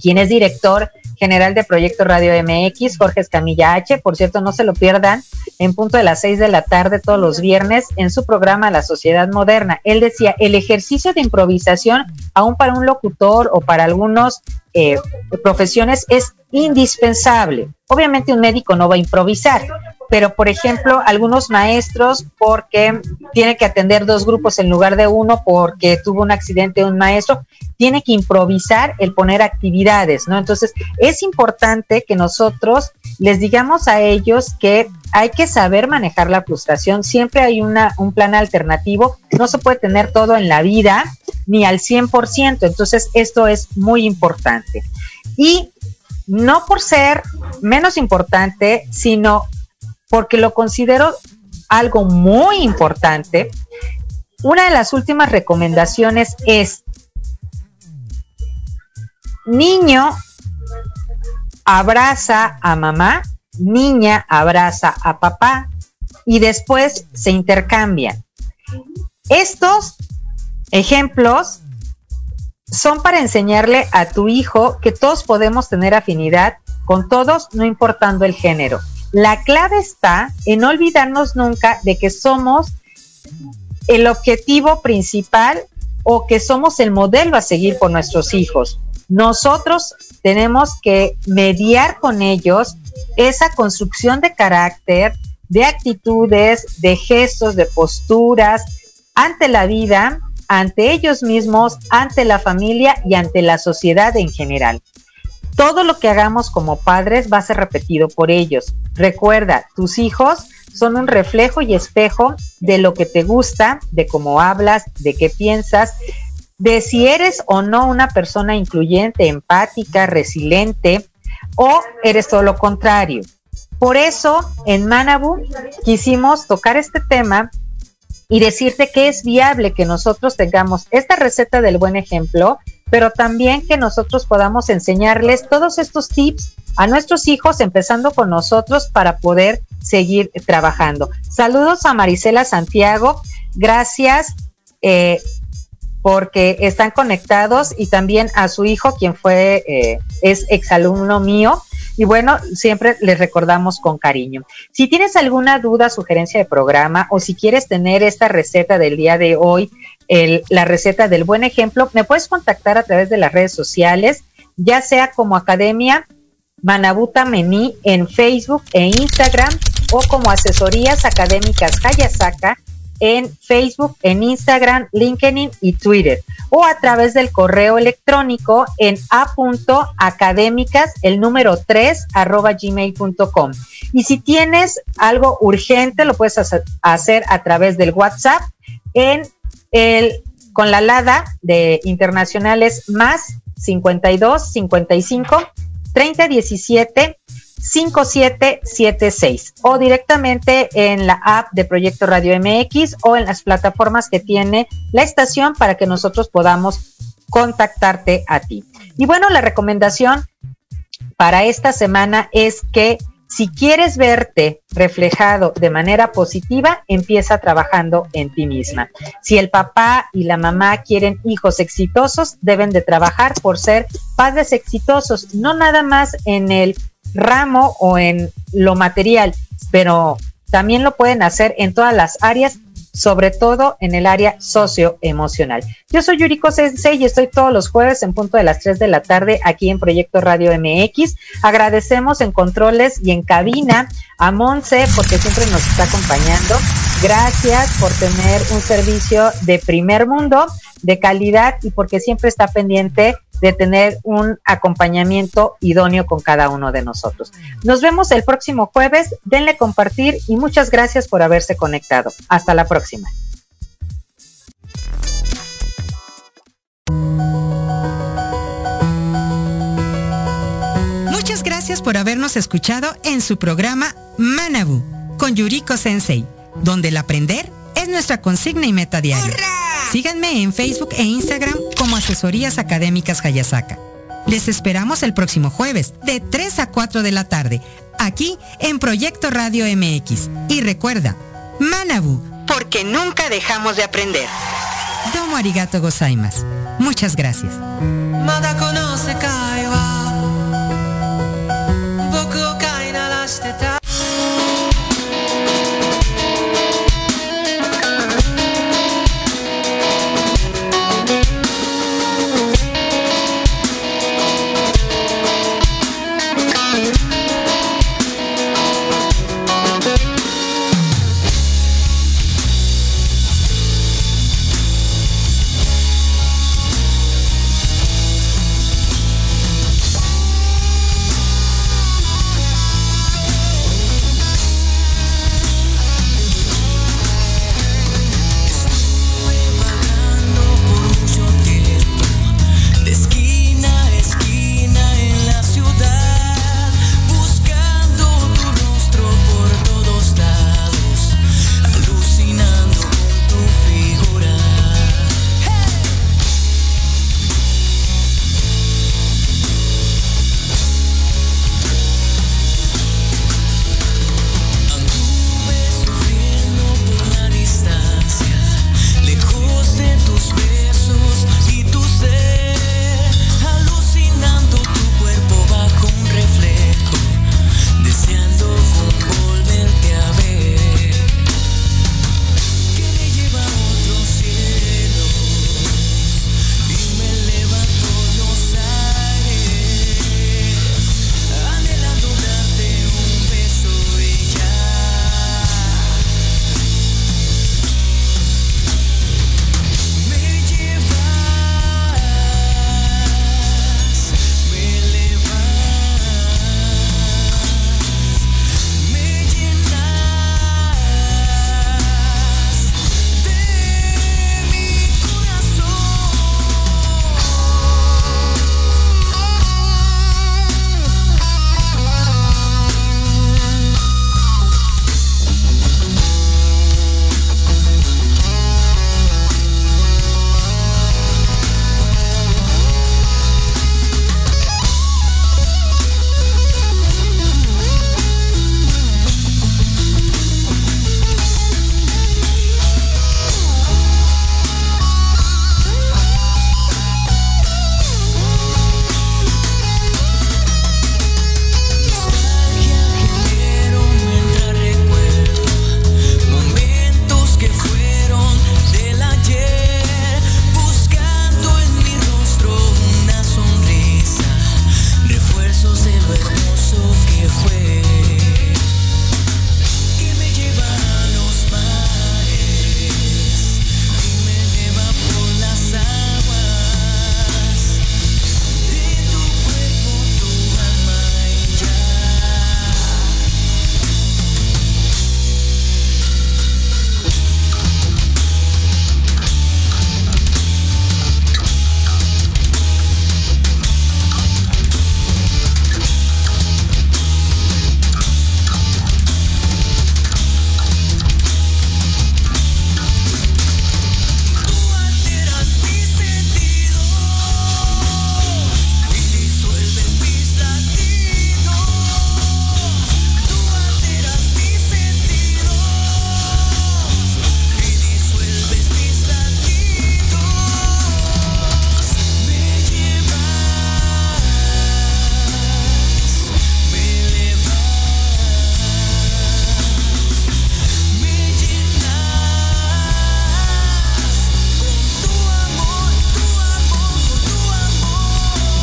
quien es director general de Proyecto Radio MX, Jorge Escamilla H. Por cierto, no se lo pierdan en punto de las seis de la tarde todos los viernes en su programa La Sociedad Moderna. Él decía, el ejercicio de improvisación, aún para un locutor o para algunos eh, profesiones, es indispensable. Obviamente un médico no va a improvisar, pero por ejemplo, algunos maestros porque tiene que atender dos grupos en lugar de uno porque tuvo un accidente un maestro, tiene que improvisar el poner actividades, ¿no? Entonces, es importante que nosotros les digamos a ellos que hay que saber manejar la frustración, siempre hay una, un plan alternativo, no se puede tener todo en la vida ni al 100%, entonces esto es muy importante. Y no por ser menos importante, sino porque lo considero algo muy importante. Una de las últimas recomendaciones es, niño abraza a mamá, niña abraza a papá y después se intercambian. Estos ejemplos son para enseñarle a tu hijo que todos podemos tener afinidad con todos, no importando el género. La clave está en no olvidarnos nunca de que somos el objetivo principal o que somos el modelo a seguir por nuestros hijos. Nosotros tenemos que mediar con ellos esa construcción de carácter, de actitudes, de gestos, de posturas ante la vida, ante ellos mismos, ante la familia y ante la sociedad en general. Todo lo que hagamos como padres va a ser repetido por ellos. Recuerda, tus hijos son un reflejo y espejo de lo que te gusta, de cómo hablas, de qué piensas, de si eres o no una persona incluyente, empática, resiliente o eres todo lo contrario. Por eso en Manabu quisimos tocar este tema y decirte que es viable que nosotros tengamos esta receta del buen ejemplo pero también que nosotros podamos enseñarles todos estos tips a nuestros hijos, empezando con nosotros para poder seguir trabajando. Saludos a Marisela Santiago, gracias eh, porque están conectados y también a su hijo, quien fue, eh, es exalumno mío. Y bueno, siempre les recordamos con cariño. Si tienes alguna duda, sugerencia de programa o si quieres tener esta receta del día de hoy la receta del buen ejemplo, me puedes contactar a través de las redes sociales, ya sea como Academia Manabuta Mení en Facebook e Instagram o como Asesorías Académicas Hayasaka en Facebook, en Instagram, LinkedIn y Twitter o a través del correo electrónico en a.académicas, el número 3 arroba gmail.com. Y si tienes algo urgente, lo puedes hacer a través del WhatsApp en el, con la LADA de internacionales más 52 55 30 17 5776 o directamente en la app de Proyecto Radio MX o en las plataformas que tiene la estación para que nosotros podamos contactarte a ti. Y bueno, la recomendación para esta semana es que si quieres verte reflejado de manera positiva, empieza trabajando en ti misma. Si el papá y la mamá quieren hijos exitosos, deben de trabajar por ser padres exitosos, no nada más en el ramo o en lo material, pero también lo pueden hacer en todas las áreas sobre todo en el área socioemocional. Yo soy Yuriko Sensei y estoy todos los jueves en punto de las 3 de la tarde aquí en Proyecto Radio MX. Agradecemos en controles y en cabina a Monse porque siempre nos está acompañando. Gracias por tener un servicio de primer mundo, de calidad y porque siempre está pendiente de tener un acompañamiento idóneo con cada uno de nosotros. Nos vemos el próximo jueves, denle compartir y muchas gracias por haberse conectado. Hasta la próxima. Muchas gracias por habernos escuchado en su programa Manabu con Yuriko Sensei, donde el aprender es nuestra consigna y meta diaria. Síganme en Facebook e Instagram como Asesorías Académicas Hayasaka. Les esperamos el próximo jueves de 3 a 4 de la tarde, aquí en Proyecto Radio MX. Y recuerda, Manabu, porque nunca dejamos de aprender. Domo arigato gozaimasu. Muchas gracias.